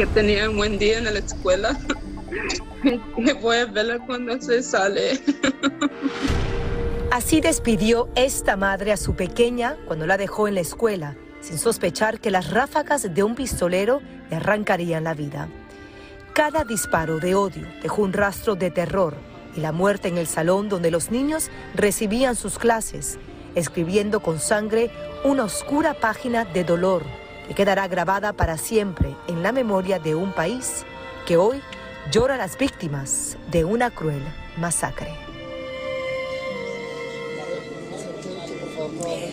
Que tenía un buen día en la escuela. que a verla cuando se sale. Así despidió esta madre a su pequeña cuando la dejó en la escuela, sin sospechar que las ráfagas de un pistolero le arrancarían la vida. Cada disparo de odio dejó un rastro de terror y la muerte en el salón donde los niños recibían sus clases, escribiendo con sangre una oscura página de dolor que quedará grabada para siempre en la memoria de un país que hoy llora a las víctimas de una cruel masacre.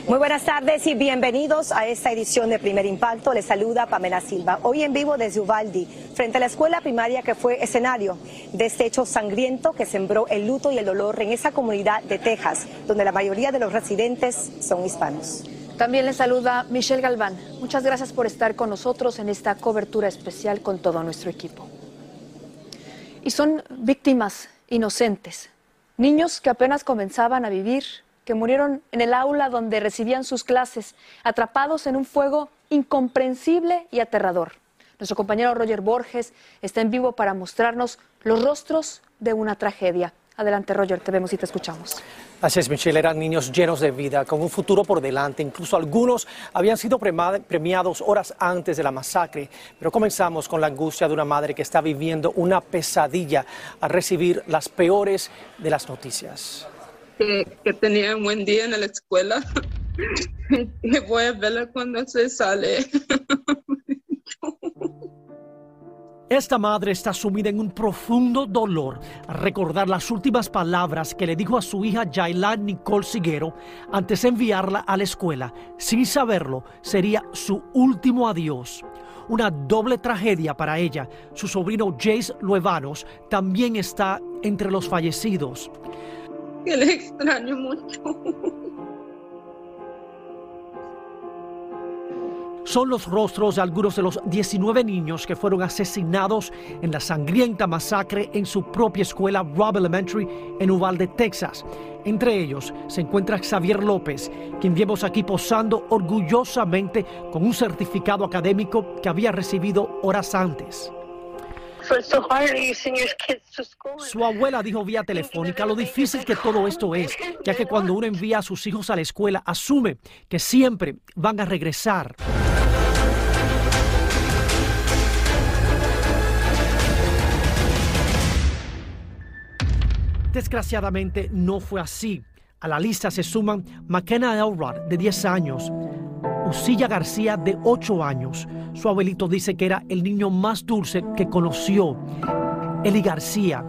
Muy buenas tardes y bienvenidos a esta edición de Primer Impacto. Les saluda Pamela Silva. Hoy en vivo desde Uvaldi, frente a la escuela primaria que fue escenario de este hecho sangriento que sembró el luto y el dolor en esa comunidad de Texas, donde la mayoría de los residentes son hispanos. También le saluda Michelle Galván. Muchas gracias por estar con nosotros en esta cobertura especial con todo nuestro equipo. Y son víctimas inocentes, niños que apenas comenzaban a vivir, que murieron en el aula donde recibían sus clases, atrapados en un fuego incomprensible y aterrador. Nuestro compañero Roger Borges está en vivo para mostrarnos los rostros de una tragedia. Adelante, Roger, te vemos y te escuchamos. Así es, Michelle, eran niños llenos de vida, con un futuro por delante. Incluso algunos habían sido premiados horas antes de la masacre. Pero comenzamos con la angustia de una madre que está viviendo una pesadilla al recibir las peores de las noticias. Que, que tenía un buen día en la escuela. que voy a verla cuando se sale. Esta madre está sumida en un profundo dolor recordar las últimas palabras que le dijo a su hija Yailán Nicole Siguero antes de enviarla a la escuela. Sin saberlo, sería su último adiós. Una doble tragedia para ella. Su sobrino Jace Luevanos también está entre los fallecidos. Que le extraño mucho. Son los rostros de algunos de los 19 niños que fueron asesinados en la sangrienta masacre en su propia escuela Robb Elementary en Uvalde, Texas. Entre ellos se encuentra Xavier López, quien vemos aquí posando orgullosamente con un certificado académico que había recibido horas antes. Su abuela dijo vía telefónica lo difícil que todo esto es, ya que cuando uno envía a sus hijos a la escuela asume que siempre van a regresar. Desgraciadamente no fue así. A la lista se suman McKenna Elrod, de 10 años, Usilla García, de 8 años. Su abuelito dice que era el niño más dulce que conoció. Eli García.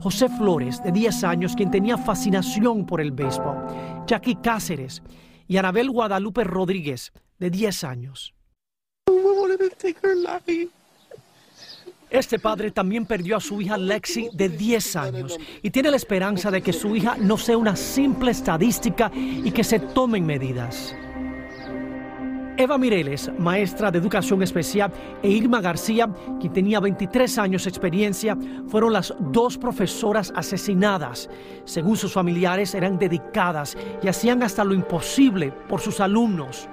José Flores, de 10 años, quien tenía fascinación por el béisbol. Jackie Cáceres y Anabel Guadalupe Rodríguez, de 10 años. Este padre también perdió a su hija Lexi de 10 años y tiene la esperanza de que su hija no sea una simple estadística y que se tomen medidas. Eva Mireles, maestra de educación especial, e Irma García, quien tenía 23 años de experiencia, fueron las dos profesoras asesinadas. Según sus familiares, eran dedicadas y hacían hasta lo imposible por sus alumnos.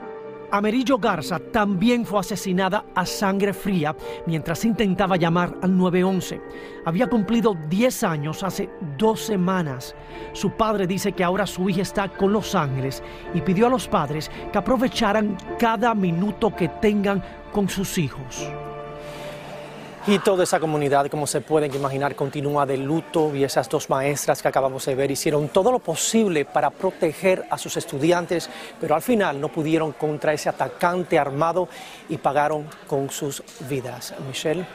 Amerillo Garza también fue asesinada a sangre fría mientras intentaba llamar al 911. Había cumplido 10 años hace dos semanas. Su padre dice que ahora su hija está con los ángeles y pidió a los padres que aprovecharan cada minuto que tengan con sus hijos. Y toda esa comunidad, como se pueden imaginar, continúa de luto y esas dos maestras que acabamos de ver hicieron todo lo posible para proteger a sus estudiantes, pero al final no pudieron contra ese atacante armado y pagaron con sus vidas. Michelle,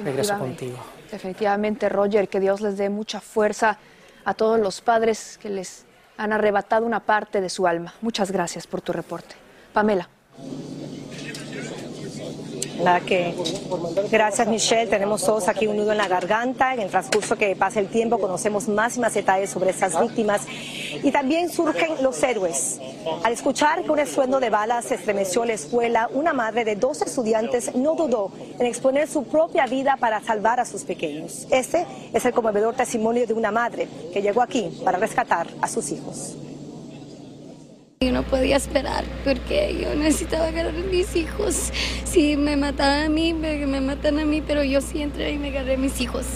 regreso contigo. Definitivamente, Roger, que Dios les dé mucha fuerza a todos los padres que les han arrebatado una parte de su alma. Muchas gracias por tu reporte. Pamela. Gracias Michelle, tenemos todos aquí un nudo en la garganta. En el transcurso que pasa el tiempo conocemos más y más detalles sobre estas víctimas y también surgen los héroes. Al escuchar que un estruendo de balas estremeció la escuela, una madre de dos estudiantes no dudó en exponer su propia vida para salvar a sus pequeños. Este es el conmovedor testimonio de una madre que llegó aquí para rescatar a sus hijos. Yo no podía esperar porque yo necesitaba agarrar a mis hijos. Si me mataban a mí, me matan a mí, pero yo sí entré y me agarré a mis hijos.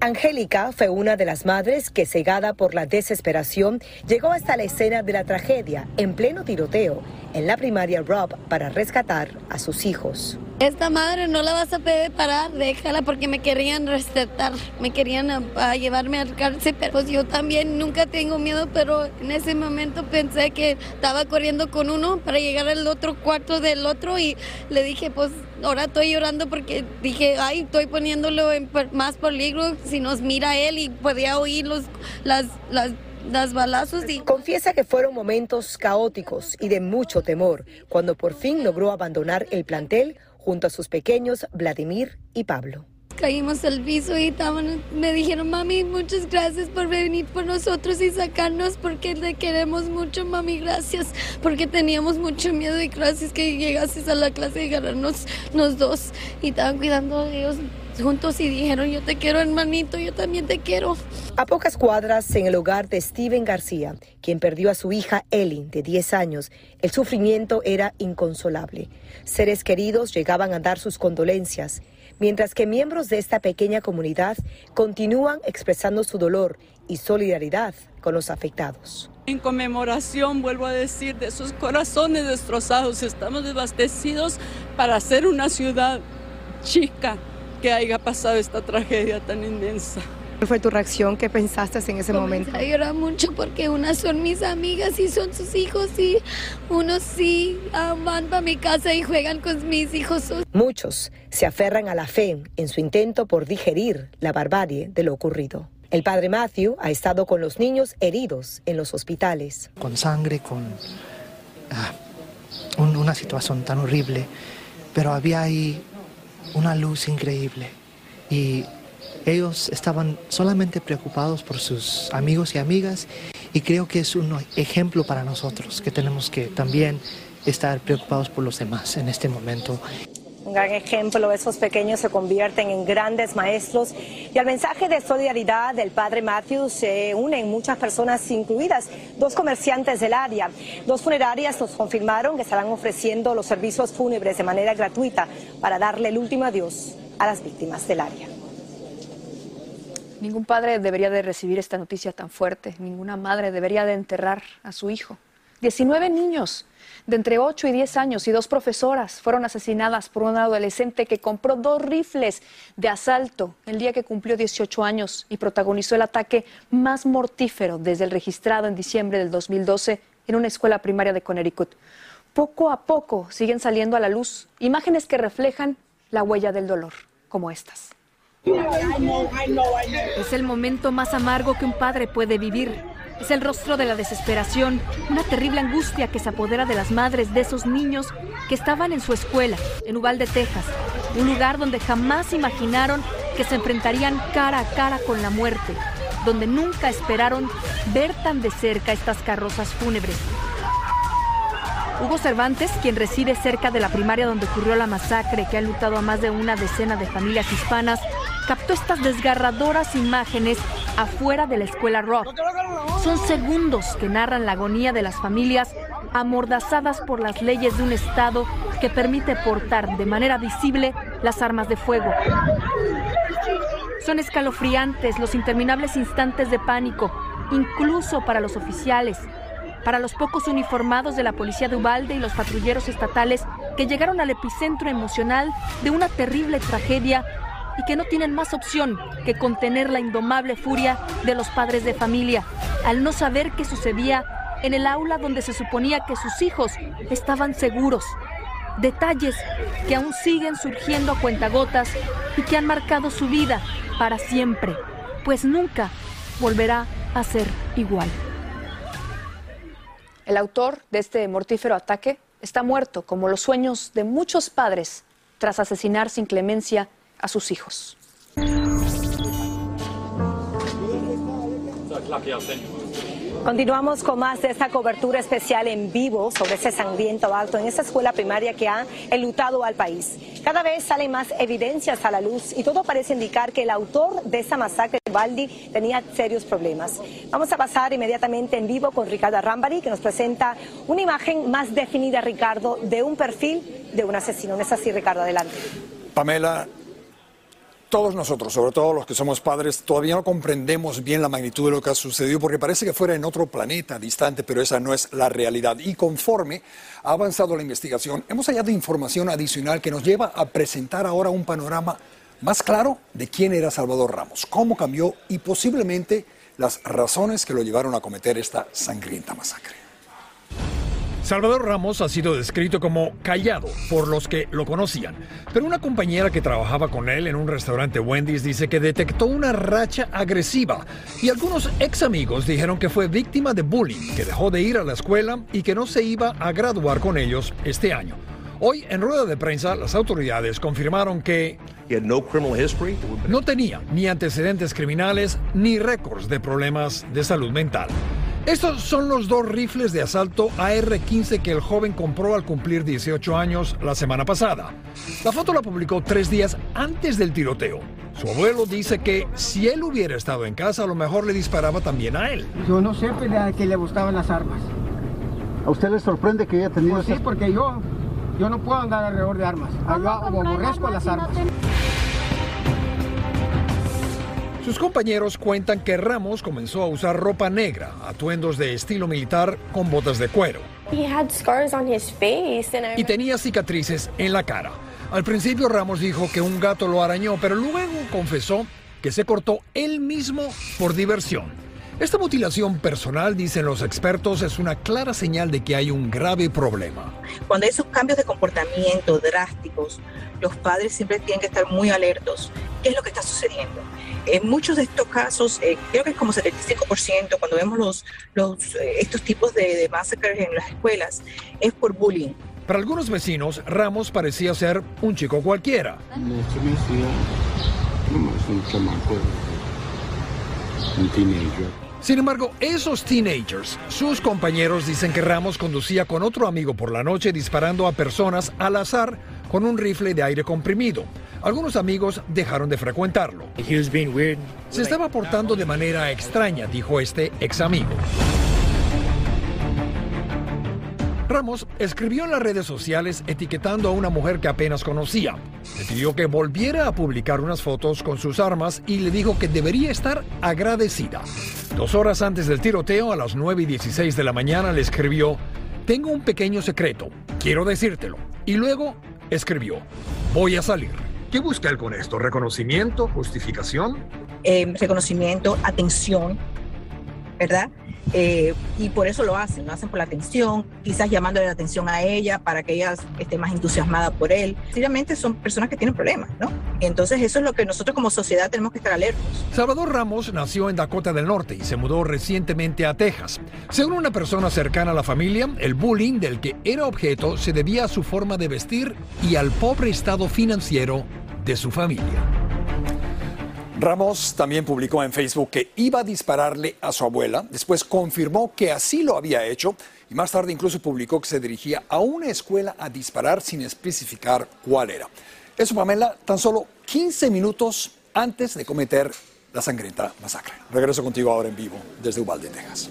Angélica fue una de las madres que, cegada por la desesperación, llegó hasta la escena de la tragedia en pleno tiroteo en la primaria Rob para rescatar a sus hijos. Esta madre no la vas a poder parar, déjala porque me querían respetar, me querían a, llevarme al cárcel, pero pues yo también nunca tengo miedo, pero en ese momento pensé que estaba corriendo con uno para llegar al otro cuarto del otro y le dije, pues ahora estoy llorando porque dije, ay, estoy poniéndolo en más peligro si nos mira él y podía oír los, las, las balazos y... Confiesa que fueron momentos caóticos y de mucho temor cuando por fin logró abandonar el plantel junto a sus pequeños Vladimir y Pablo. Caímos al piso y estaban, me dijeron, mami, muchas gracias por venir por nosotros y sacarnos porque te queremos mucho, mami, gracias, porque teníamos mucho miedo y gracias que llegases a la clase y agarrarnos los dos y estaban cuidando de ellos juntos y dijeron, yo te quiero hermanito, yo también te quiero. A pocas cuadras, en el hogar de Steven García, quien perdió a su hija Ellie, de 10 años, el sufrimiento era inconsolable. Seres queridos llegaban a dar sus condolencias mientras que miembros de esta pequeña comunidad continúan expresando su dolor y solidaridad con los afectados. En conmemoración, vuelvo a decir, de esos corazones destrozados, estamos devastecidos para hacer una ciudad chica que haya pasado esta tragedia tan inmensa. ¿Cuál fue tu reacción? ¿Qué pensaste en ese momento? A llorar mucho porque unas son mis amigas y son sus hijos y unos sí van para mi casa y juegan con mis hijos. Muchos se aferran a la fe en su intento por digerir la barbarie de lo ocurrido. El padre Matthew ha estado con los niños heridos en los hospitales. Con sangre, con ah, una situación tan horrible, pero había ahí una luz increíble y ellos estaban solamente preocupados por sus amigos y amigas y creo que es un ejemplo para nosotros que tenemos que también estar preocupados por los demás en este momento. Un gran ejemplo, esos pequeños se convierten en grandes maestros y al mensaje de solidaridad del padre Matthew se unen muchas personas incluidas, dos comerciantes del área. Dos funerarias nos confirmaron que estarán ofreciendo los servicios fúnebres de manera gratuita para darle el último adiós a las víctimas del área. Ningún padre debería de recibir esta noticia tan fuerte, ninguna madre debería de enterrar a su hijo. 19 niños de entre 8 y 10 años y dos profesoras fueron asesinadas por un adolescente que compró dos rifles de asalto el día que cumplió 18 años y protagonizó el ataque más mortífero desde el registrado en diciembre del 2012 en una escuela primaria de Connecticut. Poco a poco siguen saliendo a la luz imágenes que reflejan la huella del dolor, como estas. Es el momento más amargo que un padre puede vivir. Es el rostro de la desesperación, una terrible angustia que se apodera de las madres de esos niños que estaban en su escuela, en Uvalde, Texas, un lugar donde jamás imaginaron que se enfrentarían cara a cara con la muerte, donde nunca esperaron ver tan de cerca estas carrozas fúnebres. Hugo Cervantes, quien reside cerca de la primaria donde ocurrió la masacre que ha lutado a más de una decena de familias hispanas, captó estas desgarradoras imágenes afuera de la escuela Rock. Son segundos que narran la agonía de las familias amordazadas por las leyes de un Estado que permite portar de manera visible las armas de fuego. Son escalofriantes los interminables instantes de pánico, incluso para los oficiales, para los pocos uniformados de la policía de Ubalde y los patrulleros estatales que llegaron al epicentro emocional de una terrible tragedia y que no tienen más opción que contener la indomable furia de los padres de familia al no saber qué sucedía en el aula donde se suponía que sus hijos estaban seguros. Detalles que aún siguen surgiendo a cuentagotas y que han marcado su vida para siempre, pues nunca volverá a ser igual. El autor de este mortífero ataque está muerto, como los sueños de muchos padres tras asesinar sin clemencia a sus hijos. Continuamos con más de esta cobertura especial en vivo sobre ese sangriento acto en esa escuela primaria que ha enlutado al país. Cada vez salen más evidencias a la luz y todo parece indicar que el autor de esa masacre, Baldi, tenía serios problemas. Vamos a pasar inmediatamente en vivo con Ricardo Rambari, que nos presenta una imagen más definida, Ricardo, de un perfil de un asesino. ¿No es así, Ricardo? Adelante. Pamela, todos nosotros, sobre todo los que somos padres, todavía no comprendemos bien la magnitud de lo que ha sucedido porque parece que fuera en otro planeta distante, pero esa no es la realidad. Y conforme ha avanzado la investigación, hemos hallado información adicional que nos lleva a presentar ahora un panorama más claro de quién era Salvador Ramos, cómo cambió y posiblemente las razones que lo llevaron a cometer esta sangrienta masacre. Salvador Ramos ha sido descrito como callado por los que lo conocían, pero una compañera que trabajaba con él en un restaurante Wendy's dice que detectó una racha agresiva y algunos ex amigos dijeron que fue víctima de bullying, que dejó de ir a la escuela y que no se iba a graduar con ellos este año. Hoy, en rueda de prensa, las autoridades confirmaron que no tenía ni antecedentes criminales ni récords de problemas de salud mental. Estos son los dos rifles de asalto AR-15 que el joven compró al cumplir 18 años la semana pasada. La foto la publicó tres días antes del tiroteo. Su abuelo dice que si él hubiera estado en casa, a lo mejor le disparaba también a él. Yo no sé pues, que le gustaban las armas. ¿A usted le sorprende que haya tenido pues Sí, porque yo, yo no puedo andar alrededor de armas. Yo aborrezco las armas. Sus compañeros cuentan que Ramos comenzó a usar ropa negra, atuendos de estilo militar con botas de cuero. Y tenía cicatrices en la cara. Al principio Ramos dijo que un gato lo arañó, pero luego confesó que se cortó él mismo por diversión. Esta mutilación personal, dicen los expertos, es una clara señal de que hay un grave problema. Cuando hay esos cambios de comportamiento drásticos, los padres siempre tienen que estar muy alertos. ¿Qué es lo que está sucediendo? En muchos de estos casos, eh, creo que es como 75% cuando vemos los, los, eh, estos tipos de, de masacres en las escuelas, es por bullying. Para algunos vecinos, Ramos parecía ser un chico cualquiera. No hacía nomás un chamaco, un teenager. Sin embargo, esos teenagers, sus compañeros dicen que Ramos conducía con otro amigo por la noche disparando a personas al azar con un rifle de aire comprimido. Algunos amigos dejaron de frecuentarlo. Se estaba portando de manera extraña, dijo este ex amigo. Ramos escribió en las redes sociales etiquetando a una mujer que apenas conocía. Le pidió que volviera a publicar unas fotos con sus armas y le dijo que debería estar agradecida. Dos horas antes del tiroteo, a las 9 y 16 de la mañana, le escribió, tengo un pequeño secreto, quiero decírtelo. Y luego escribió, voy a salir. ¿Qué busca él con esto? ¿Reconocimiento? ¿Justificación? Eh, reconocimiento, atención, ¿verdad? Eh, y por eso lo hacen, lo hacen por la atención, quizás llamándole la atención a ella para que ella esté más entusiasmada por él. Sencillamente son personas que tienen problemas, ¿no? Entonces eso es lo que nosotros como sociedad tenemos que estar alertos. Salvador Ramos nació en Dakota del Norte y se mudó recientemente a Texas. Según una persona cercana a la familia, el bullying del que era objeto se debía a su forma de vestir y al pobre estado financiero de su familia. Ramos también publicó en Facebook que iba a dispararle a su abuela, después confirmó que así lo había hecho y más tarde incluso publicó que se dirigía a una escuela a disparar sin especificar cuál era. Eso, Pamela, tan solo 15 minutos antes de cometer la sangrienta masacre. Regreso contigo ahora en vivo desde Uvalde, Texas.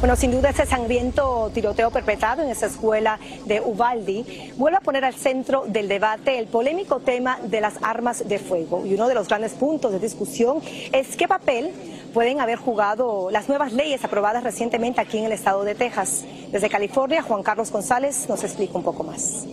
Bueno, sin duda ese sangriento tiroteo perpetrado en esa escuela de Ubaldi vuelve a poner al centro del debate el polémico tema de las armas de fuego. Y uno de los grandes puntos de discusión es qué papel pueden haber jugado las nuevas leyes aprobadas recientemente aquí en el estado de Texas. Desde California, Juan Carlos González nos explica un poco más.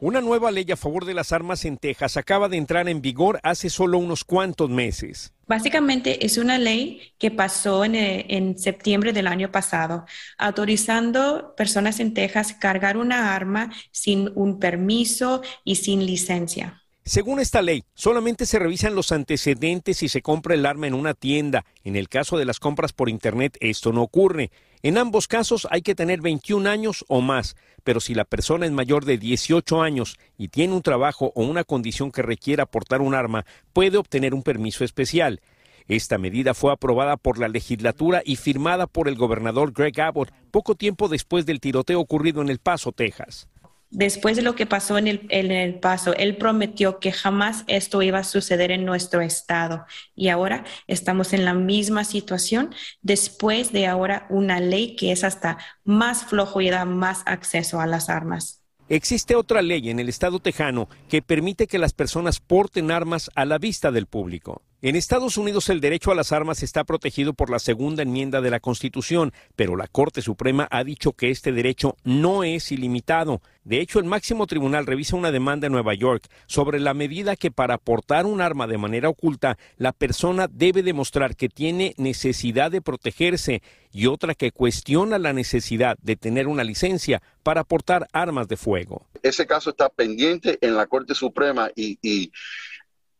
Una nueva ley a favor de las armas en Texas acaba de entrar en vigor hace solo unos cuantos meses. Básicamente es una ley que pasó en, eh, en, septiembre del año pasado, autorizando personas en Texas cargar una arma sin un permiso y sin licencia. Según esta ley, solamente se revisan los antecedentes si se compra el arma en una tienda. En el caso de las compras por Internet, esto no ocurre. En ambos casos hay que tener 21 años o más, pero si la persona es mayor de 18 años y tiene un trabajo o una condición que requiera portar un arma, puede obtener un permiso especial. Esta medida fue aprobada por la legislatura y firmada por el gobernador Greg Abbott poco tiempo después del tiroteo ocurrido en El Paso, Texas después de lo que pasó en el, paso, él prometió que jamás esto iba a suceder en nuestro estado. Y ahora estamos en la misma situación después de ahora una ley que es hasta más flojo y da más acceso a las armas. Existe otra ley en el estado tejano que permite que las personas porten armas a la vista del público. En Estados Unidos el derecho a las armas está protegido por la segunda enmienda de la Constitución, pero la Corte Suprema ha dicho que este derecho no es ilimitado. De hecho, el máximo tribunal revisa una demanda en Nueva York sobre la medida que para portar un arma de manera oculta, la persona debe demostrar que tiene necesidad de protegerse y otra que cuestiona la necesidad de tener una licencia para portar armas de fuego. Ese caso está pendiente en la Corte Suprema y, y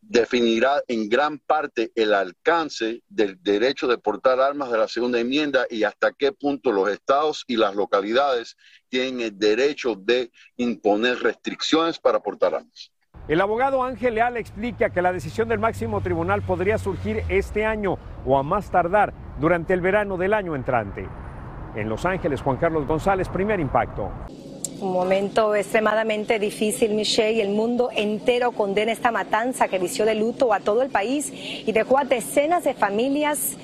definirá en gran parte el alcance del derecho de portar armas de la segunda enmienda y hasta qué punto los estados y las localidades tienen el derecho de imponer restricciones para portar armas. El abogado Ángel Leal explica que la decisión del máximo tribunal podría surgir este año o a más tardar durante el verano del año entrante. En Los Ángeles, Juan Carlos González, primer impacto. Un momento extremadamente difícil, Michelle, y el mundo entero condena esta matanza que vició de luto a todo el país y dejó a decenas de familias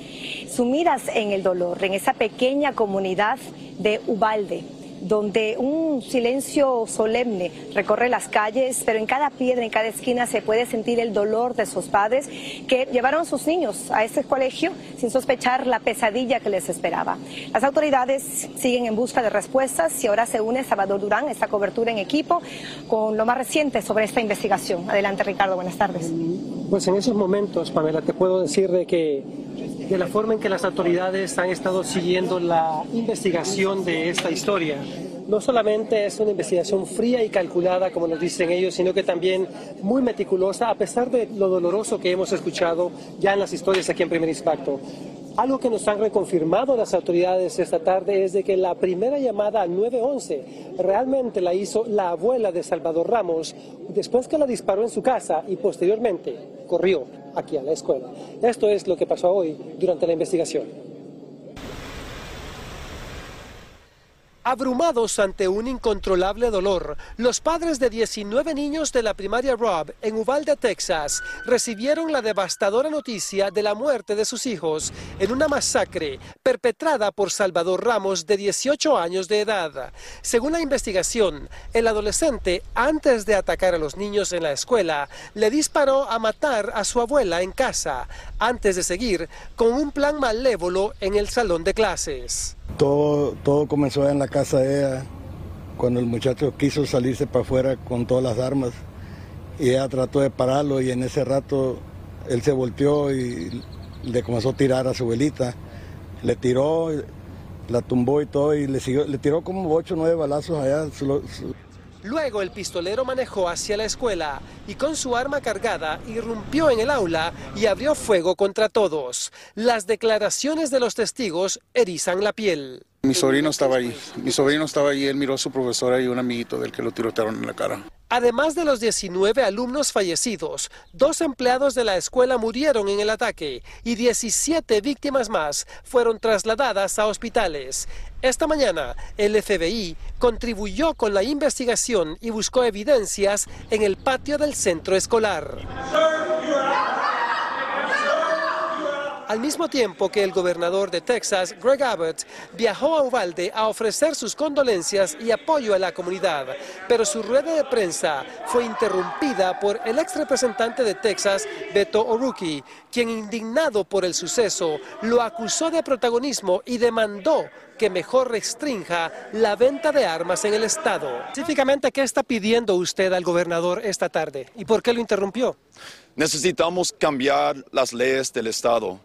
sumidas en el dolor en esa pequeña comunidad de Ubalde donde un silencio solemne recorre las calles, pero en cada piedra, en cada esquina se puede sentir el dolor de sus padres que llevaron a sus niños a este colegio sin sospechar la pesadilla que les esperaba. Las autoridades siguen en busca de respuestas y ahora se une Salvador Durán, esta cobertura en equipo, con lo más reciente sobre esta investigación. Adelante, Ricardo, buenas tardes. Pues en esos momentos, Pamela, te puedo decir de que de la forma en que las autoridades han estado siguiendo la investigación de esta historia. No solamente es una investigación fría y calculada, como nos dicen ellos, sino que también muy meticulosa, a pesar de lo doloroso que hemos escuchado ya en las historias aquí en Primer Impacto. Algo que nos han reconfirmado las autoridades esta tarde es de que la primera llamada al 911 realmente la hizo la abuela de Salvador Ramos después que la disparó en su casa y posteriormente corrió aquí a la escuela. Esto es lo que pasó hoy durante la investigación. Abrumados ante un incontrolable dolor, los padres de 19 niños de la primaria Rob en Uvalde, Texas, recibieron la devastadora noticia de la muerte de sus hijos en una masacre perpetrada por Salvador Ramos de 18 años de edad. Según la investigación, el adolescente, antes de atacar a los niños en la escuela, le disparó a matar a su abuela en casa, antes de seguir con un plan malévolo en el salón de clases. Todo, todo comenzó en la casa de ella, cuando el muchacho quiso salirse para afuera con todas las armas y ella trató de pararlo y en ese rato él se volteó y le comenzó a tirar a su abuelita. Le tiró, la tumbó y todo y le, siguió, le tiró como 8 o 9 balazos allá. Luego el pistolero manejó hacia la escuela y con su arma cargada irrumpió en el aula y abrió fuego contra todos. Las declaraciones de los testigos erizan la piel. Mi sobrino estaba ahí, mi sobrino estaba ahí, él miró a su profesora y un amiguito del que lo tirotearon en la cara. Además de los 19 alumnos fallecidos, dos empleados de la escuela murieron en el ataque y 17 víctimas más fueron trasladadas a hospitales. Esta mañana, el FBI contribuyó con la investigación y buscó evidencias en el patio del centro escolar al mismo tiempo que el gobernador de Texas, Greg Abbott, viajó a Uvalde a ofrecer sus condolencias y apoyo a la comunidad, pero su rueda de prensa fue interrumpida por el ex representante de Texas, Beto O'Rourke, quien indignado por el suceso lo acusó de protagonismo y demandó que mejor restrinja la venta de armas en el estado. Específicamente, ¿qué está pidiendo usted al gobernador esta tarde y por qué lo interrumpió? Necesitamos cambiar las leyes del Estado.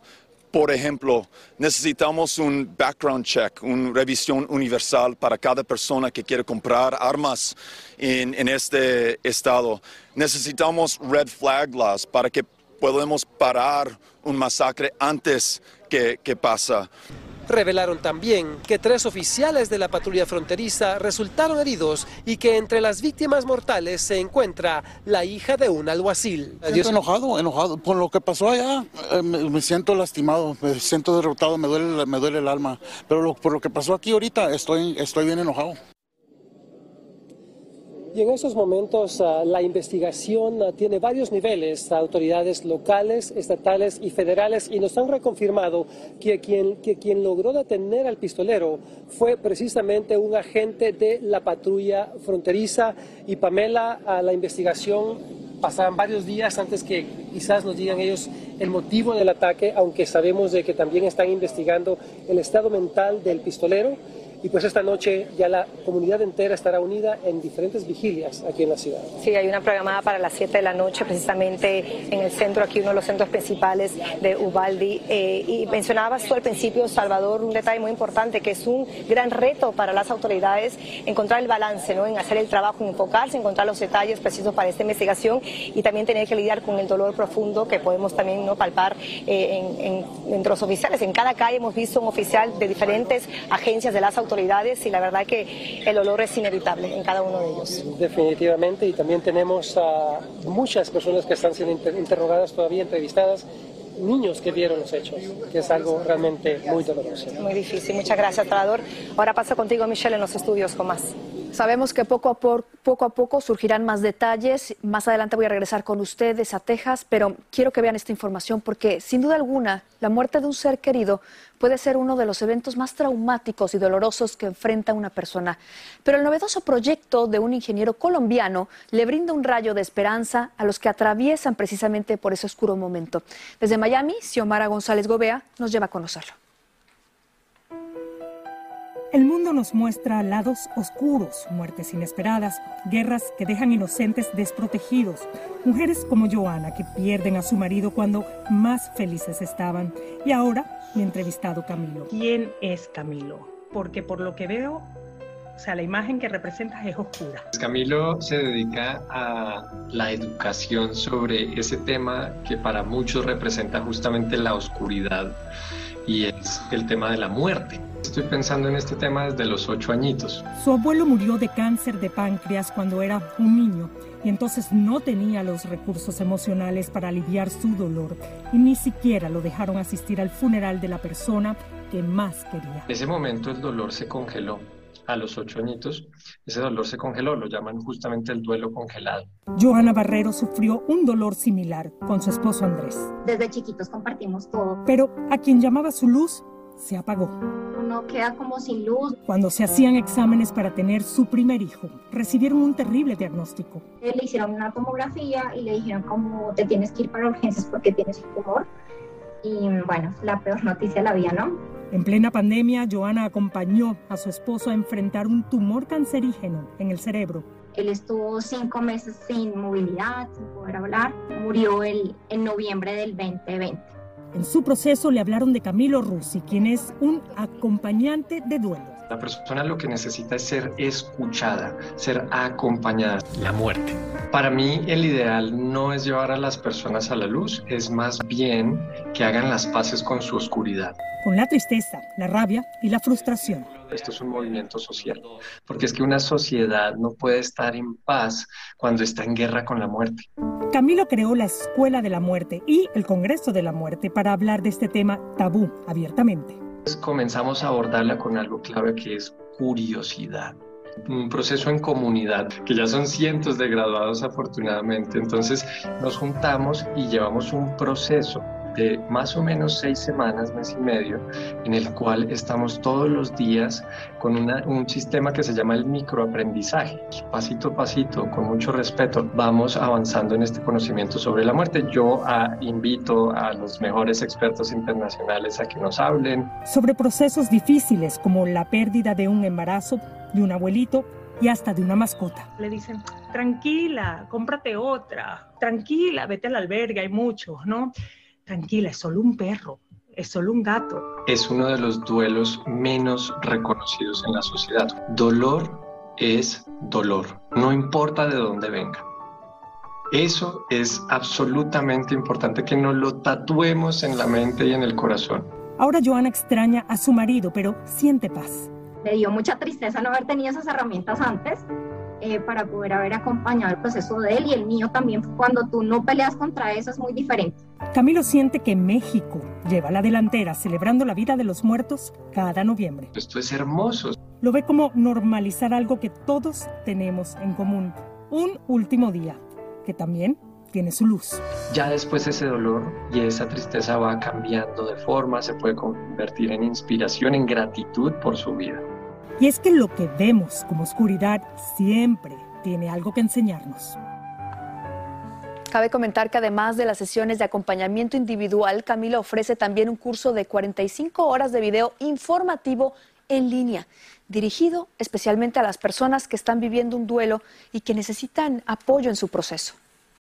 Por ejemplo, necesitamos un background check, una revisión universal para cada persona que quiere comprar armas en, este estado. Necesitamos red flag laws para que podamos parar un masacre antes que, que pasa. Revelaron también que tres oficiales de la patrulla fronteriza resultaron heridos y que entre las víctimas mortales se encuentra la hija de un alguacil. Estoy enojado, enojado por lo que pasó allá. Eh, me, siento lastimado, me siento derrotado, me duele, me duele el alma. Pero por lo que pasó aquí ahorita estoy, estoy bien enojado. Y en esos momentos ah, la investigación ah, tiene varios niveles, autoridades locales, estatales y federales, y nos han reconfirmado que quien, que quien logró detener al pistolero fue precisamente un agente de la patrulla fronteriza. Y Pamela, a la investigación pasarán varios días antes que quizás nos digan ellos el motivo del ataque, aunque sabemos de que también están investigando el estado mental del pistolero y pues esta noche ya la comunidad entera estará unida en diferentes vigilias aquí en la ciudad. Sí, hay una programada para las 7 de la noche, precisamente en el centro, aquí uno de los centros principales de Ubaldi. Eh, y mencionabas tú al principio, Salvador, un detalle muy importante, que es un gran reto para las autoridades encontrar el balance, ¿no? en hacer el trabajo, en enfocarse, encontrar los detalles precisos para esta investigación y también tener que lidiar con el dolor profundo que podemos también ¿no? palpar eh, entre los oficiales. En cada calle hemos visto un oficial de diferentes agencias de las autoridades autoridades y la verdad que el olor es inevitable en cada uno de ellos. Definitivamente y también tenemos a muchas personas que están siendo interrogadas todavía, entrevistadas niños que vieron los hechos, que es algo realmente muy doloroso. Muy difícil. Muchas gracias, Trador. Ahora paso contigo, Michelle, en los estudios con más. Sabemos que poco a, poco surgirán más detalles. Más adelante voy a regresar con ustedes a Texas, pero quiero que vean esta información porque, sin duda alguna, la muerte de un ser querido puede ser uno de los eventos más traumáticos y dolorosos que enfrenta una persona. Pero el novedoso proyecto de un ingeniero colombiano le brinda un rayo de esperanza a los que atraviesan precisamente por ese oscuro momento. Desde Miami, Xiomara González Gobea nos lleva a conocerlo. El mundo nos muestra lados oscuros, muertes inesperadas, guerras que dejan inocentes desprotegidos, mujeres como Joana que pierden a su marido cuando más felices estaban. Y ahora mi entrevistado Camilo. ¿Quién es Camilo? Porque por lo que veo, o sea, la imagen que representa es oscura. Camilo se dedica a la educación sobre ese tema que para muchos representa justamente la oscuridad y es el tema de la muerte. Estoy pensando en este tema desde los ocho añitos. Su abuelo murió de cáncer de páncreas cuando era un niño y entonces no tenía los recursos emocionales para aliviar su dolor y ni siquiera lo dejaron asistir al funeral de la persona que más quería. En ese momento el dolor se congeló. A los ocho añitos, ese dolor se congeló, lo llaman justamente el duelo congelado. Joana Barrero sufrió un dolor similar con su esposo Andrés. Desde chiquitos compartimos todo. Pero a quien llamaba su luz se apagó. Uno queda como sin luz. Cuando se hacían exámenes para tener su primer hijo, recibieron un terrible diagnóstico. Le hicieron una tomografía y le dijeron como te tienes que ir para urgencias porque tienes un tumor. Y bueno, la peor noticia la había, ¿no? En plena pandemia, Joana acompañó a su esposo a enfrentar un tumor cancerígeno en el cerebro Él estuvo cinco meses sin movilidad, sin poder hablar. Murió el, en noviembre del 2020. En su proceso le hablaron de Camilo Russi, quien es un acompañante de duelo. La persona lo que necesita es ser escuchada, ser acompañada. La muerte. Para mí el ideal no es llevar a las personas a la luz, es más bien que hagan las paces con su oscuridad. Con la tristeza, la rabia y la frustración. Esto es un movimiento social, porque es que una sociedad no puede estar en paz cuando está en guerra con la muerte. Camilo creó la Escuela de la Muerte y el Congreso de la Muerte para hablar de este tema tabú abiertamente comenzamos a abordarla con algo clave que es curiosidad. Un proceso en comunidad, que ya son cientos de graduados afortunadamente. Entonces nos juntamos y llevamos un proceso de más o menos seis semanas, mes y medio, en el cual estamos todos los días con un sistema que se llama el microaprendizaje. Pasito a pasito, con mucho respeto, vamos avanzando en este conocimiento sobre la muerte. Yo ah, invito a los mejores expertos internacionales a que nos hablen. Sobre procesos difíciles como la pérdida de un embarazo, de un abuelito y hasta de una mascota. Le dicen, tranquila, cómprate otra, tranquila, vete al albergue, hay muchos, ¿no? Tranquila, es solo un perro, es solo un gato. Es uno de los duelos menos reconocidos en la sociedad. Dolor es dolor, no importa de dónde venga. Eso es absolutamente importante que nos lo tatuemos en la mente y en el corazón. Ahora Joana extraña a su marido, pero siente paz. Me dio mucha tristeza no haber tenido esas herramientas antes, eh, para poder haber acompañado el proceso de él y el mío también. Cuando tú no peleas contra eso es muy diferente. Camilo siente que México lleva la delantera celebrando la vida de los muertos cada noviembre. Esto es hermoso. Lo ve como normalizar algo que todos tenemos en común. Un último día, que también tiene su luz. Ya después ese dolor y esa tristeza va cambiando de forma, se puede convertir en inspiración, en gratitud por su vida. Y es que lo que vemos como oscuridad siempre tiene algo que enseñarnos. Cabe comentar que además de las sesiones de acompañamiento individual, Camila ofrece también un curso de 45 horas de video informativo en línea, dirigido especialmente a las personas que están viviendo un duelo y que necesitan apoyo en su proceso.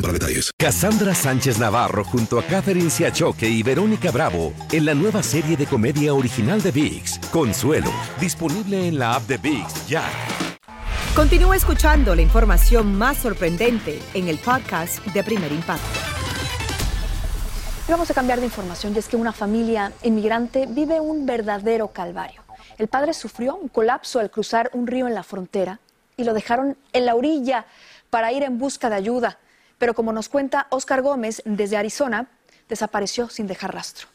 para detalles. Cassandra Sánchez Navarro junto a Catherine Siachoque y Verónica Bravo en la nueva serie de comedia original de VIX, Consuelo, disponible en la app de VIX ya. Continúa escuchando la información más sorprendente en el podcast de Primer Impacto. vamos a cambiar de información y es que una familia inmigrante vive un verdadero calvario. El padre sufrió un colapso al cruzar un río en la frontera y lo dejaron en la orilla para ir en busca de ayuda pero como nos cuenta Oscar Gómez desde Arizona, desapareció sin dejar rastro.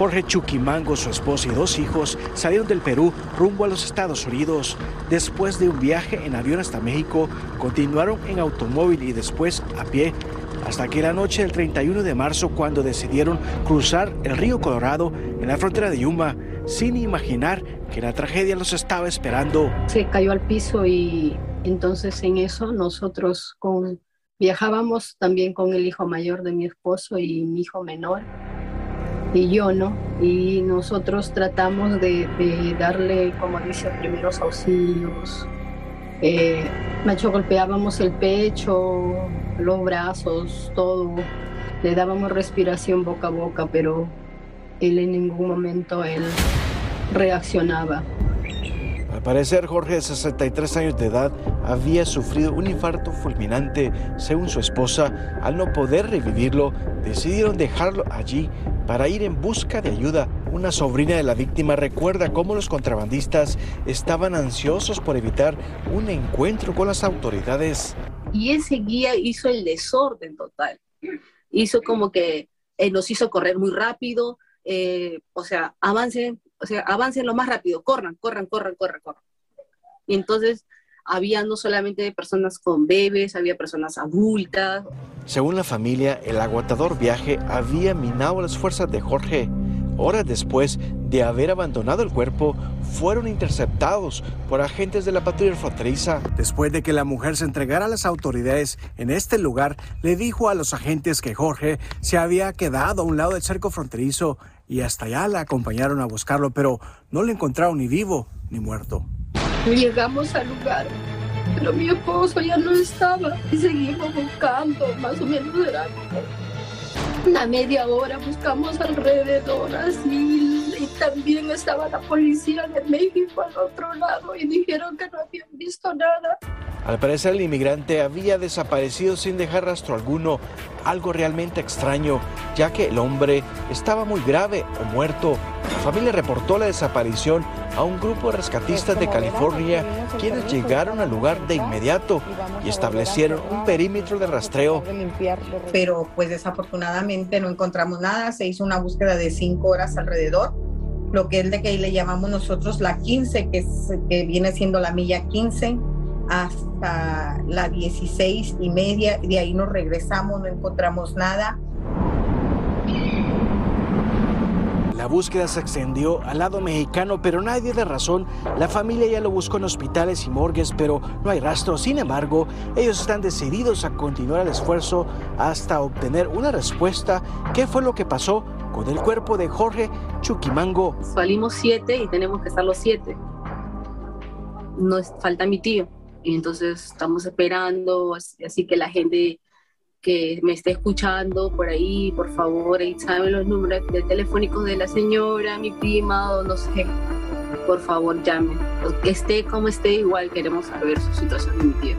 Jorge Chuquimango, su esposa y dos hijos salieron del Perú rumbo a los Estados Unidos. Después de un viaje en avión hasta México, continuaron en automóvil y después a pie hasta que la noche del 31 de marzo cuando decidieron cruzar el río Colorado en la frontera de Yuma sin imaginar que la tragedia los estaba esperando. Se cayó al piso y entonces en eso nosotros con, viajábamos también con el hijo mayor de mi esposo y mi hijo menor y yo, ¿no? Y nosotros tratamos de, darle, como dice, primeros auxilios. Eh, macho, golpeábamos el pecho, los brazos, todo. Le dábamos respiración boca a boca, pero él en ningún momento él reaccionaba. Al parecer, Jorge, de 63 años de edad, había sufrido un infarto fulminante. Según su esposa, al no poder revivirlo, decidieron dejarlo allí para ir en busca de ayuda. Una sobrina de la víctima recuerda cómo los contrabandistas estaban ansiosos por evitar un encuentro con las autoridades. Y ese guía hizo el desorden total. Hizo como que eh, nos hizo correr muy rápido, eh, o sea, avancen, o sea, avancen lo más rápido, corran, corran, corran, corran, corran. Y entonces había no solamente personas con bebés, había personas adultas. Según la familia, el agotador viaje había minado las fuerzas de Jorge. Horas después de haber abandonado el cuerpo, fueron interceptados por agentes de la patrulla fronteriza. Después de que la mujer se entregara a las autoridades en este lugar, le dijo a los agentes que Jorge se había quedado a un lado del cerco fronterizo y hasta allá la acompañaron a buscarlo, pero no lo encontraron ni vivo ni muerto. Llegamos al lugar, pero mi esposo ya no estaba y seguimos buscando, más o menos era una media hora, buscamos alrededor así y también estaba la policía de México al otro lado y dijeron que no habían visto nada. Al parecer el inmigrante había desaparecido sin dejar rastro alguno, algo realmente extraño, ya que el hombre estaba muy grave o muerto. La familia reportó la desaparición a un grupo de rescatistas de California, quienes llegaron al lugar de inmediato y establecieron un perímetro de rastreo. Pero pues desafortunadamente no encontramos nada, se hizo una búsqueda de cinco horas alrededor, lo que es de que le llamamos nosotros la 15, que, viene siendo la milla 15 hasta la 16 y media, de ahí nos regresamos, no encontramos nada. La búsqueda se extendió al lado mexicano, pero nadie de razón. La familia ya lo buscó en hospitales y morgues, pero no hay rastro. Sin embargo, ellos están decididos a continuar el esfuerzo hasta obtener una respuesta. ¿Qué fue lo que pasó con el cuerpo de Jorge Chuquimango? Salimos siete y tenemos que estar los siete. Nos falta mi tío y entonces estamos esperando, así que la gente que me esté escuchando por ahí, por favor, ahí saben los números de telefónicos de la señora, mi prima o no sé, por favor llamen. Que esté como esté, igual queremos saber su situación de mi tía.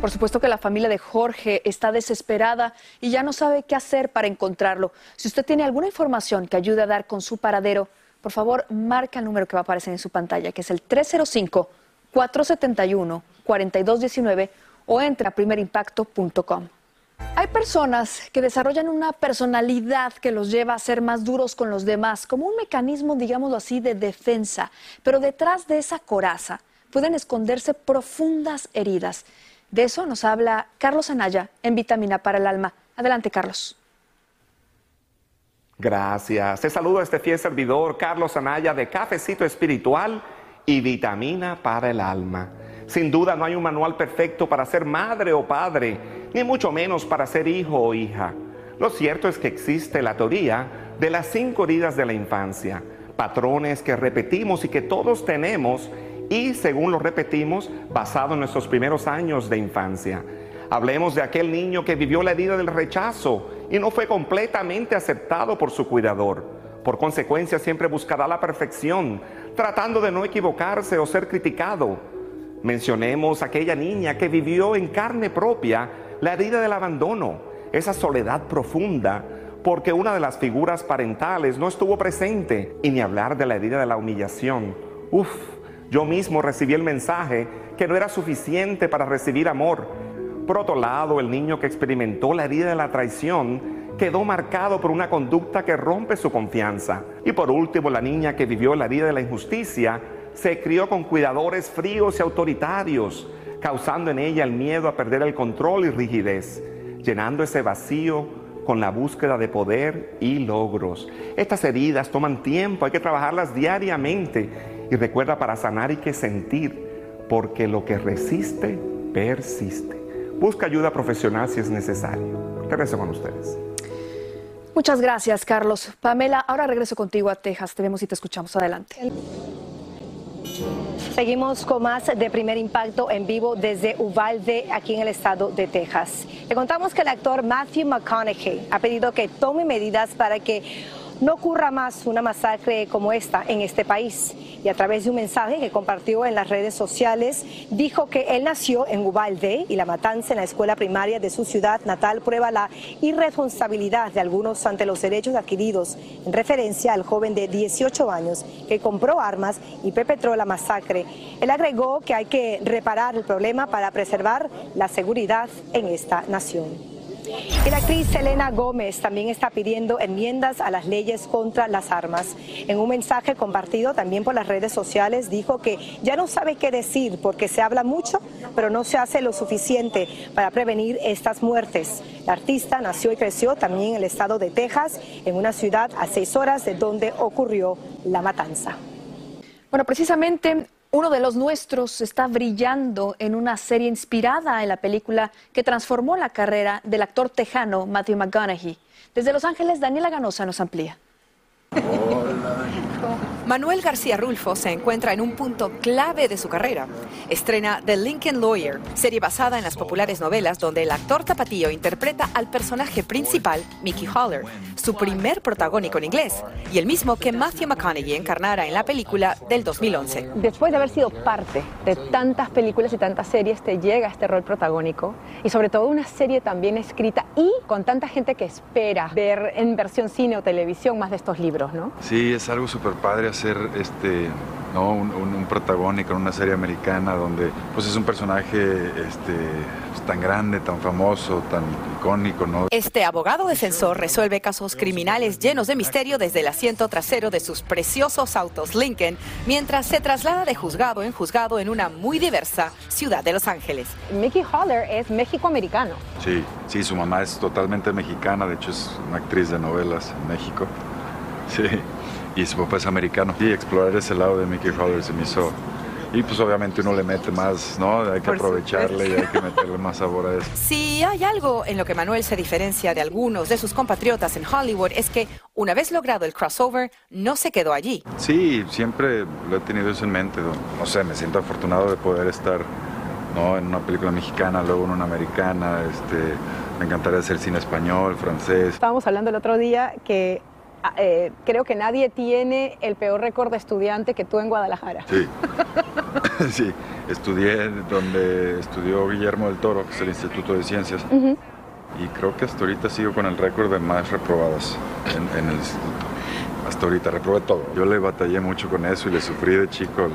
Por supuesto que la familia de Jorge está desesperada y ya no sabe qué hacer para encontrarlo. Si usted tiene alguna información que ayude a dar con su paradero, por favor, marca el número que va a aparecer en su pantalla, que es el 305 471-4219 o entra a primerimpacto.com. Hay personas que desarrollan una personalidad que los lleva a ser más duros con los demás, como un mecanismo, digámoslo así, de defensa. Pero detrás de esa coraza pueden esconderse profundas heridas. De eso nos habla Carlos Anaya en Vitamina para el Alma. Adelante, Carlos. Gracias. Te saludo a este fiel servidor, Carlos Anaya, de Cafecito Espiritual y vitamina para el alma. Sin duda no hay un manual perfecto para ser madre o padre, ni mucho menos para ser hijo o hija. Lo cierto es que existe la teoría de las cinco heridas de la infancia, patrones que repetimos y que todos tenemos y según lo repetimos basado en nuestros primeros años de infancia. Hablemos de aquel niño que vivió la herida del rechazo y no fue completamente aceptado por su cuidador. Por consecuencia siempre buscará la perfección, tratando de no equivocarse o ser criticado. Mencionemos aquella niña que vivió en carne propia la herida del abandono, esa soledad profunda, porque una de las figuras parentales no estuvo presente, y ni hablar de la herida de la humillación. Uf, yo mismo recibí el mensaje que no era suficiente para recibir amor. Por otro lado, el niño que experimentó la herida de la traición quedó marcado por una conducta que rompe su confianza. Y por último, la niña que vivió la vida de la injusticia se crió con cuidadores fríos y autoritarios, causando en ella el miedo a perder el control y rigidez, llenando ese vacío con la búsqueda de poder y logros. Estas heridas toman tiempo, hay que trabajarlas diariamente y recuerda para sanar y que sentir, porque lo que resiste, persiste. Busca ayuda profesional si es necesario. Regreso con ustedes. Muchas gracias, Carlos. Pamela, ahora regreso contigo a Texas. Te vemos y te escuchamos. Adelante. Seguimos con más de Primer Impacto en vivo desde Uvalde, aquí en el estado de Texas. Le contamos que el actor Matthew McConaughey ha pedido que tome medidas para que no ocurra más una masacre como esta en este país. Y a través de un mensaje que compartió en las redes sociales, dijo que él nació en Ubalde y la matanza en la escuela primaria de su ciudad natal prueba la irresponsabilidad de algunos ante los derechos adquiridos, en referencia al joven de 18 años que compró armas y perpetró la masacre. Él agregó que hay que reparar el problema para preservar la seguridad en esta nación. Y la actriz Selena Gómez también está pidiendo enmiendas a las leyes contra las armas. En un mensaje compartido también por las redes sociales dijo que ya no sabe qué decir porque se habla mucho, pero no se hace lo suficiente para prevenir estas muertes. La artista nació y creció también en el estado de Texas, en una ciudad a seis horas de donde ocurrió la matanza. Bueno, precisamente uno de los nuestros está brillando en una serie inspirada en la película que transformó la carrera del actor tejano Matthew McConaughey. Desde Los Ángeles, Daniela Ganosa nos amplía. Manuel García Rulfo se encuentra en un punto clave de su carrera. Estrena The Lincoln Lawyer, serie basada en las populares novelas donde el actor tapatío interpreta al personaje principal, Mickey Haller, su primer protagónico en inglés, y el mismo que Matthew McConaughey encarnara en la película del 2011. Después de haber sido parte de tantas películas y tantas series, te llega este rol protagónico y sobre todo una serie también escrita y con tanta gente que espera ver en versión cine o televisión más de estos libros, ¿no? Sí, es algo súper padre ser este, ¿no? Un, un, protagónico en una serie americana donde pues es un personaje este, pues, tan grande, tan famoso, tan icónico. ¿no? Este abogado defensor resuelve casos criminales llenos de misterio desde el asiento trasero de sus preciosos autos Lincoln mientras se traslada de juzgado en juzgado en una muy diversa ciudad de Los Ángeles. Mickey Haller es México-americano. Sí, sí, su mamá es totalmente mexicana, de hecho es una actriz de novelas en México. Sí y su papá es americano. Y explorar ese lado de Mickey Fowler se me hizo... Y pues obviamente uno le mete más, ¿no? Hay que aprovecharle y hay que meterle más sabor a eso. Si hay algo en lo que Manuel se diferencia de algunos de sus compatriotas en Hollywood es que una vez logrado el crossover, no se quedó allí. Sí, siempre lo he tenido eso en mente. No sé, me siento afortunado de poder estar ¿no? en una película mexicana, luego en una americana. Este, me encantaría hacer cine español, francés. Estábamos hablando el otro día que eh, creo que nadie tiene el peor récord de estudiante que tú en Guadalajara. Sí, sí, estudié donde estudió Guillermo del Toro, que es el Instituto de Ciencias, y creo que hasta ahorita sigo con el récord de más reprobadas en, el instituto. Hasta ahorita reprobé todo. Yo le batallé mucho con eso y le sufrí de chico.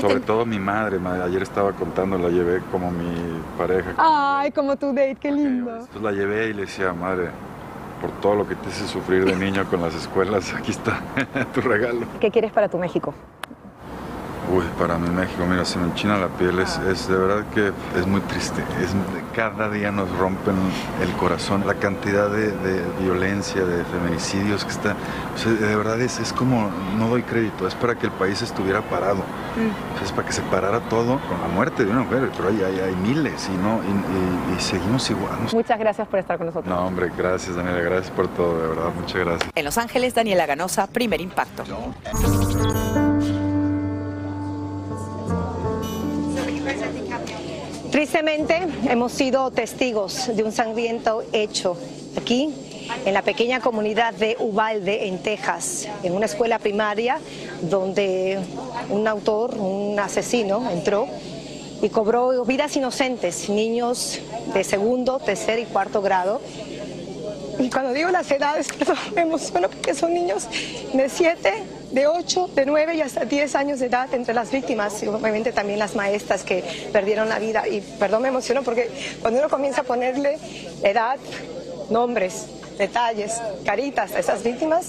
Sobre todo mi madre. Ayer estaba contando, la llevé como mi pareja. Ay, como tu date, qué lindo. Entonces la llevé y le decía, madre, por todo lo que te hice sufrir de niño con las escuelas, aquí está tu regalo. ¿Qué quieres para tu México? Uy, para mi México, mira, se me enchina la piel, es, es, de verdad que es muy triste. Es, cada día nos rompen el corazón, la cantidad de, violencia, de feminicidios que está. de verdad es, es como, no doy crédito, es para que el país estuviera parado. Mm. es para que se parara todo con la muerte de una mujer, pero hay, hay, hay miles y, no, y, seguimos igual. Muchas gracias por estar con nosotros. No, hombre, gracias Daniela, gracias por todo, de verdad, muchas gracias. En Los Ángeles, Daniela Ganosa, primer impacto. Tristemente, hemos sido testigos de un sangriento hecho aquí, en la pequeña comunidad de Ubalde, en Texas, en una escuela primaria donde un autor, un asesino, entró y cobró vidas inocentes, niños de segundo, tercer y cuarto grado. Y cuando digo las edades, perdón, me emociono porque son niños de siete, de 8, de 9 y hasta 10 años de edad entre las víctimas y obviamente también las maestras que perdieron la vida. Y perdón, me emociono porque cuando uno comienza a ponerle edad, nombres, detalles, caritas a esas víctimas,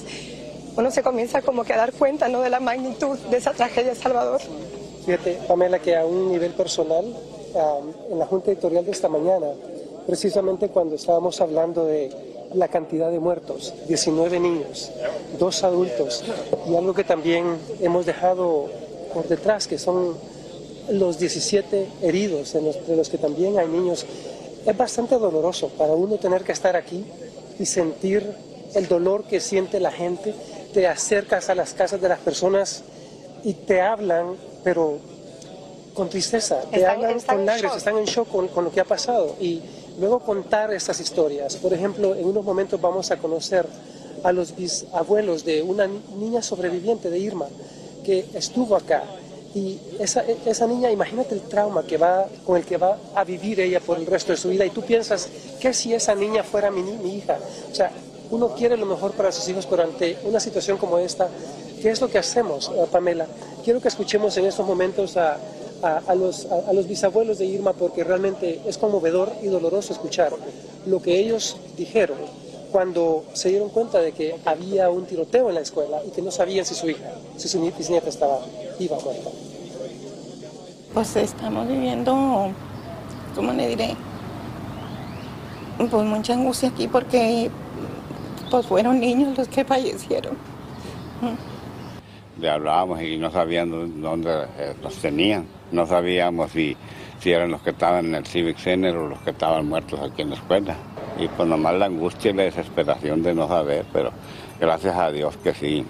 uno se comienza como que a dar cuenta ¿no? de la magnitud de esa tragedia Salvador. Fíjate, Pamela, que a un nivel personal, en la junta editorial de esta mañana, precisamente cuando estábamos hablando de la cantidad de muertos, 19 niños, dos adultos y algo que también hemos dejado por detrás, que son los 17 heridos, entre los que también hay niños. Es bastante doloroso para uno tener que estar aquí y sentir el dolor que siente la gente. Te acercas a las casas de las personas y te hablan, pero con tristeza, te hablan con lágrimas, están en shock con, con lo que ha pasado. Y, luego contar estas historias. Por ejemplo, en unos momentos vamos a conocer a los bisabuelos de una niña sobreviviente de Irma que estuvo acá. Y esa, niña, imagínate el trauma que va, con el que va a vivir ella por el resto de su vida. Y tú piensas, ¿qué si esa niña fuera mi, mi hija? O sea, uno quiere lo mejor para sus hijos, pero ante una situación como esta, ¿qué es lo que hacemos, eh, Pamela? Quiero que escuchemos en estos momentos a, a, los, a, los bisabuelos de Irma porque realmente es conmovedor y doloroso escuchar lo que ellos dijeron cuando se dieron cuenta de que había un tiroteo en la escuela y que no sabían si su hija, si su bisnieta estaba viva o muerta. Pues estamos viviendo, ¿cómo le diré? Pues mucha angustia aquí porque pues fueron niños los que fallecieron. Le hablábamos y no sabían dónde eh, los tenían. No sabíamos si, si eran los que estaban en el Civic Center o los que estaban muertos aquí en la escuela. Y pues nomás la angustia y la desesperación de no saber, pero gracias a Dios que sí,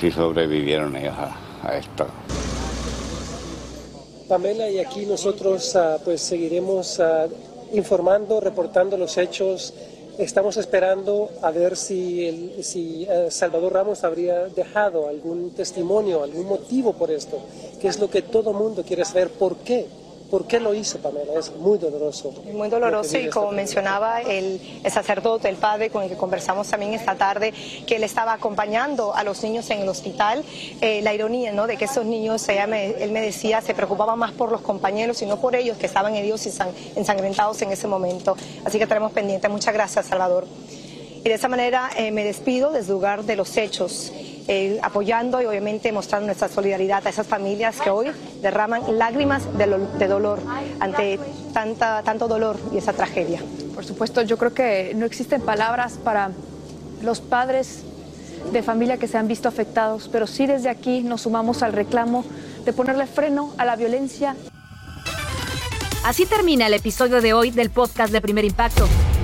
sí sobrevivieron ellos a, a esto. Pamela, y aquí nosotros ah, pues seguiremos ah, informando, reportando los hechos. Estamos esperando a ver si, el, si eh, Salvador Ramos habría dejado algún testimonio, algún motivo por esto, que es lo que todo mundo quiere saber, por qué. ¿Por qué lo hizo, Pamela? Es muy doloroso. Muy doloroso y como mencionaba el, el, sacerdote, el padre con el que conversamos también esta tarde, que él estaba acompañando a los niños en el hospital, eh, la ironía ¿no? de que esos niños, ella me, él me decía, se preocupaban más por los compañeros y no por ellos que estaban heridos y ensangrentados en ese momento. Así que estaremos pendientes. Muchas gracias, Salvador. Y de esa manera eh, me despido desde el lugar de los hechos. Eh, apoyando y obviamente mostrando nuestra solidaridad a esas familias que hoy derraman lágrimas de, lo, de dolor ante tanta, tanto dolor y esa tragedia. Por supuesto, yo creo que no existen palabras para los padres de familia que se han visto afectados, pero sí desde aquí nos sumamos al reclamo de ponerle freno a la violencia. Así termina el episodio de hoy del podcast de Primer Impacto.